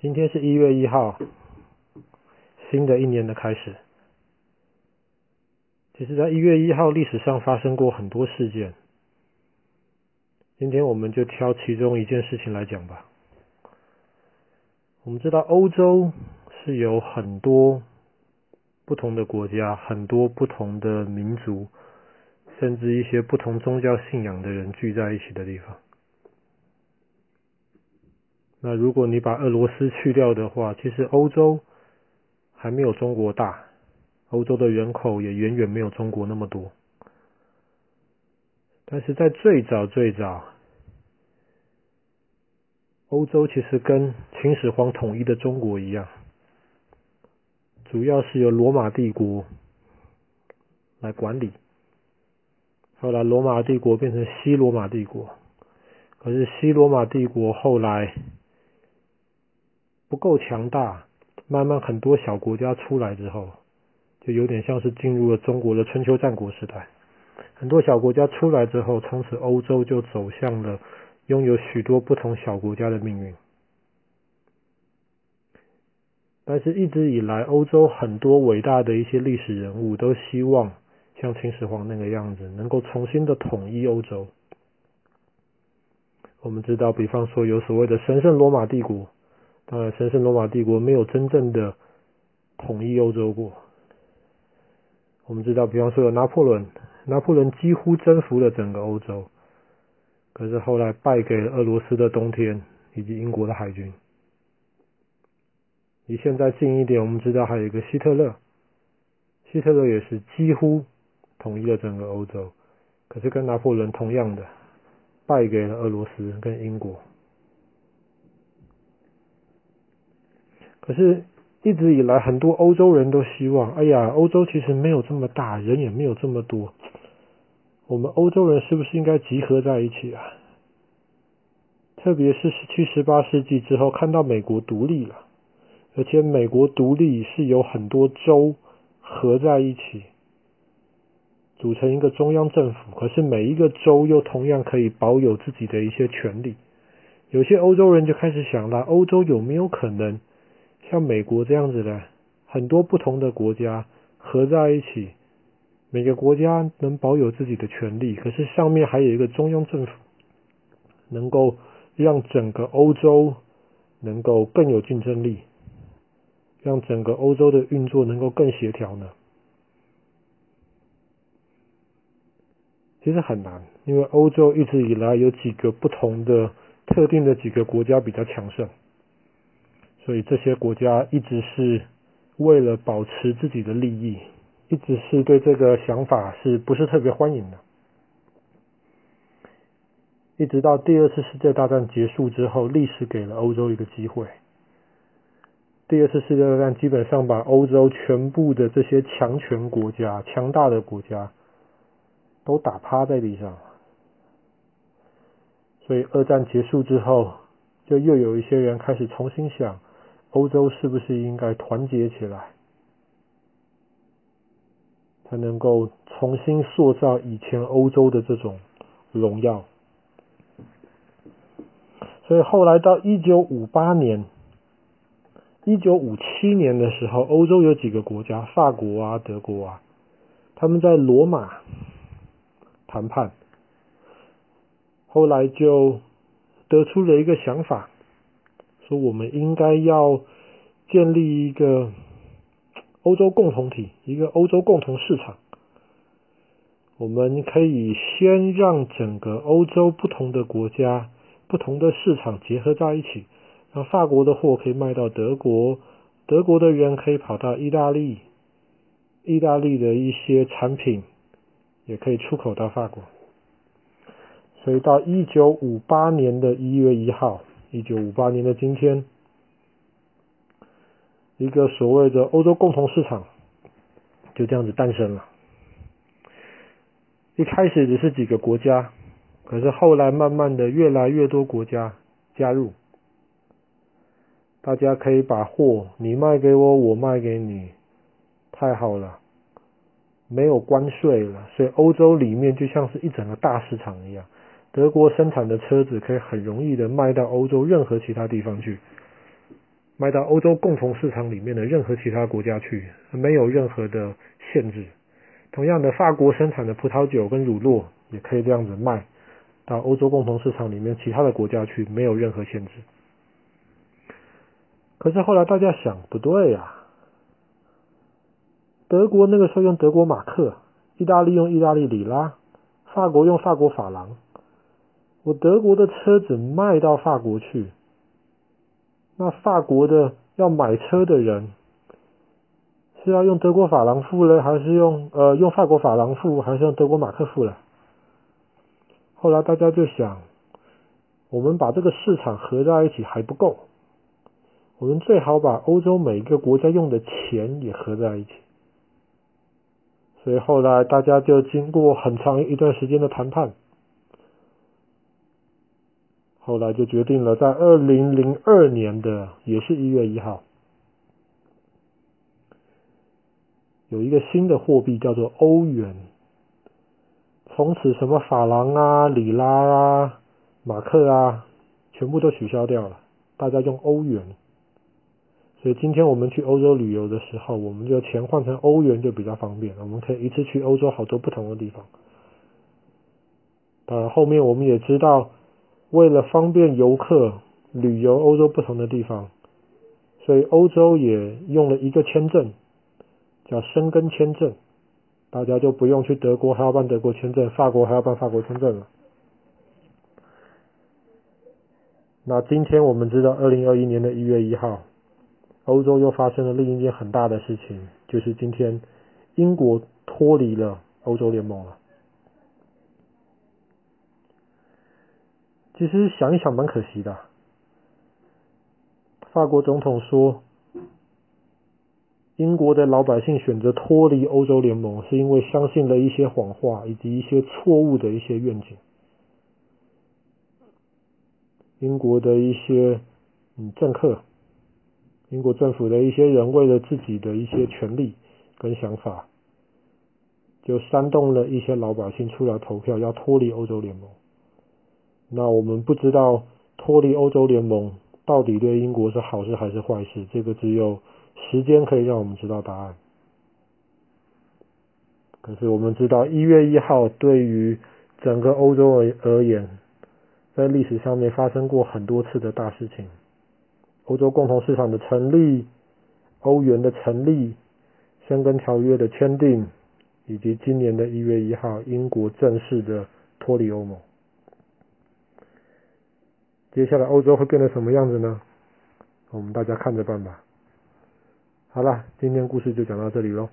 今天是一月一号，新的一年的开始。其实，在一月一号历史上发生过很多事件。今天我们就挑其中一件事情来讲吧。我们知道欧洲是有很多不同的国家，很多不同的民族，甚至一些不同宗教信仰的人聚在一起的地方。那如果你把俄罗斯去掉的话，其实欧洲还没有中国大，欧洲的人口也远远没有中国那么多。但是在最早最早，欧洲其实跟秦始皇统一的中国一样，主要是由罗马帝国来管理。后来罗马帝国变成西罗马帝国，可是西罗马帝国后来。不够强大，慢慢很多小国家出来之后，就有点像是进入了中国的春秋战国时代。很多小国家出来之后，从此欧洲就走向了拥有许多不同小国家的命运。但是，一直以来，欧洲很多伟大的一些历史人物都希望像秦始皇那个样子，能够重新的统一欧洲。我们知道，比方说有所谓的神圣罗马帝国。当然，神圣罗马帝国没有真正的统一欧洲过。我们知道，比方说有拿破仑，拿破仑几乎征服了整个欧洲，可是后来败给了俄罗斯的冬天以及英国的海军。离现在近一点，我们知道还有一个希特勒，希特勒也是几乎统一了整个欧洲，可是跟拿破仑同样的，败给了俄罗斯跟英国。可是，一直以来，很多欧洲人都希望，哎呀，欧洲其实没有这么大，人也没有这么多，我们欧洲人是不是应该集合在一起啊？特别是十七、十八世纪之后，看到美国独立了，而且美国独立是由很多州合在一起，组成一个中央政府。可是每一个州又同样可以保有自己的一些权利。有些欧洲人就开始想了，欧洲有没有可能？像美国这样子的，很多不同的国家合在一起，每个国家能保有自己的权利，可是上面还有一个中央政府，能够让整个欧洲能够更有竞争力，让整个欧洲的运作能够更协调呢？其实很难，因为欧洲一直以来有几个不同的特定的几个国家比较强盛。所以这些国家一直是为了保持自己的利益，一直是对这个想法是不是特别欢迎的？一直到第二次世界大战结束之后，历史给了欧洲一个机会。第二次世界大战基本上把欧洲全部的这些强权国家、强大的国家都打趴在地上。所以二战结束之后，就又有一些人开始重新想。欧洲是不是应该团结起来，才能够重新塑造以前欧洲的这种荣耀？所以后来到一九五八年、一九五七年的时候，欧洲有几个国家，法国啊、德国啊，他们在罗马谈判，后来就得出了一个想法。说我们应该要建立一个欧洲共同体，一个欧洲共同市场。我们可以先让整个欧洲不同的国家、不同的市场结合在一起，让法国的货可以卖到德国，德国的人可以跑到意大利，意大利的一些产品也可以出口到法国。所以到一九五八年的一月一号。一九五八年的今天，一个所谓的欧洲共同市场就这样子诞生了。一开始只是几个国家，可是后来慢慢的越来越多国家加入，大家可以把货你卖给我，我卖给你，太好了，没有关税了，所以欧洲里面就像是一整个大市场一样。德国生产的车子可以很容易的卖到欧洲任何其他地方去，卖到欧洲共同市场里面的任何其他国家去，没有任何的限制。同样的，法国生产的葡萄酒跟乳酪也可以这样子卖到欧洲共同市场里面其他的国家去，没有任何限制。可是后来大家想，不对呀，德国那个时候用德国马克，意大利用意大利里拉，法国用法国法郎。我德国的车子卖到法国去，那法国的要买车的人是要用德国法郎付呢，还是用呃用法国法郎付，还是用德国马克付呢？后来大家就想，我们把这个市场合在一起还不够，我们最好把欧洲每一个国家用的钱也合在一起。所以后来大家就经过很长一段时间的谈判。后来就决定了，在二零零二年的也是一月一号，有一个新的货币叫做欧元。从此，什么法郎啊、里拉啊、马克啊，全部都取消掉了，大家用欧元。所以今天我们去欧洲旅游的时候，我们就钱换成欧元就比较方便，我们可以一次去欧洲好多不同的地方。当然，后面我们也知道。为了方便游客旅游欧洲不同的地方，所以欧洲也用了一个签证，叫申根签证，大家就不用去德国还要办德国签证，法国还要办法国签证了。那今天我们知道，二零二一年的一月一号，欧洲又发生了另一件很大的事情，就是今天英国脱离了欧洲联盟了。其实想一想蛮可惜的。法国总统说，英国的老百姓选择脱离欧洲联盟，是因为相信了一些谎话以及一些错误的一些愿景。英国的一些嗯政客，英国政府的一些人，为了自己的一些权利跟想法，就煽动了一些老百姓出来投票，要脱离欧洲联盟。那我们不知道脱离欧洲联盟到底对英国是好事还是坏事，这个只有时间可以让我们知道答案。可是我们知道一月一号对于整个欧洲而而言，在历史上面发生过很多次的大事情，欧洲共同市场的成立、欧元的成立、申根条约的签订，以及今年的一月一号英国正式的脱离欧盟。接下来欧洲会变成什么样子呢？我们大家看着办吧。好了，今天故事就讲到这里喽。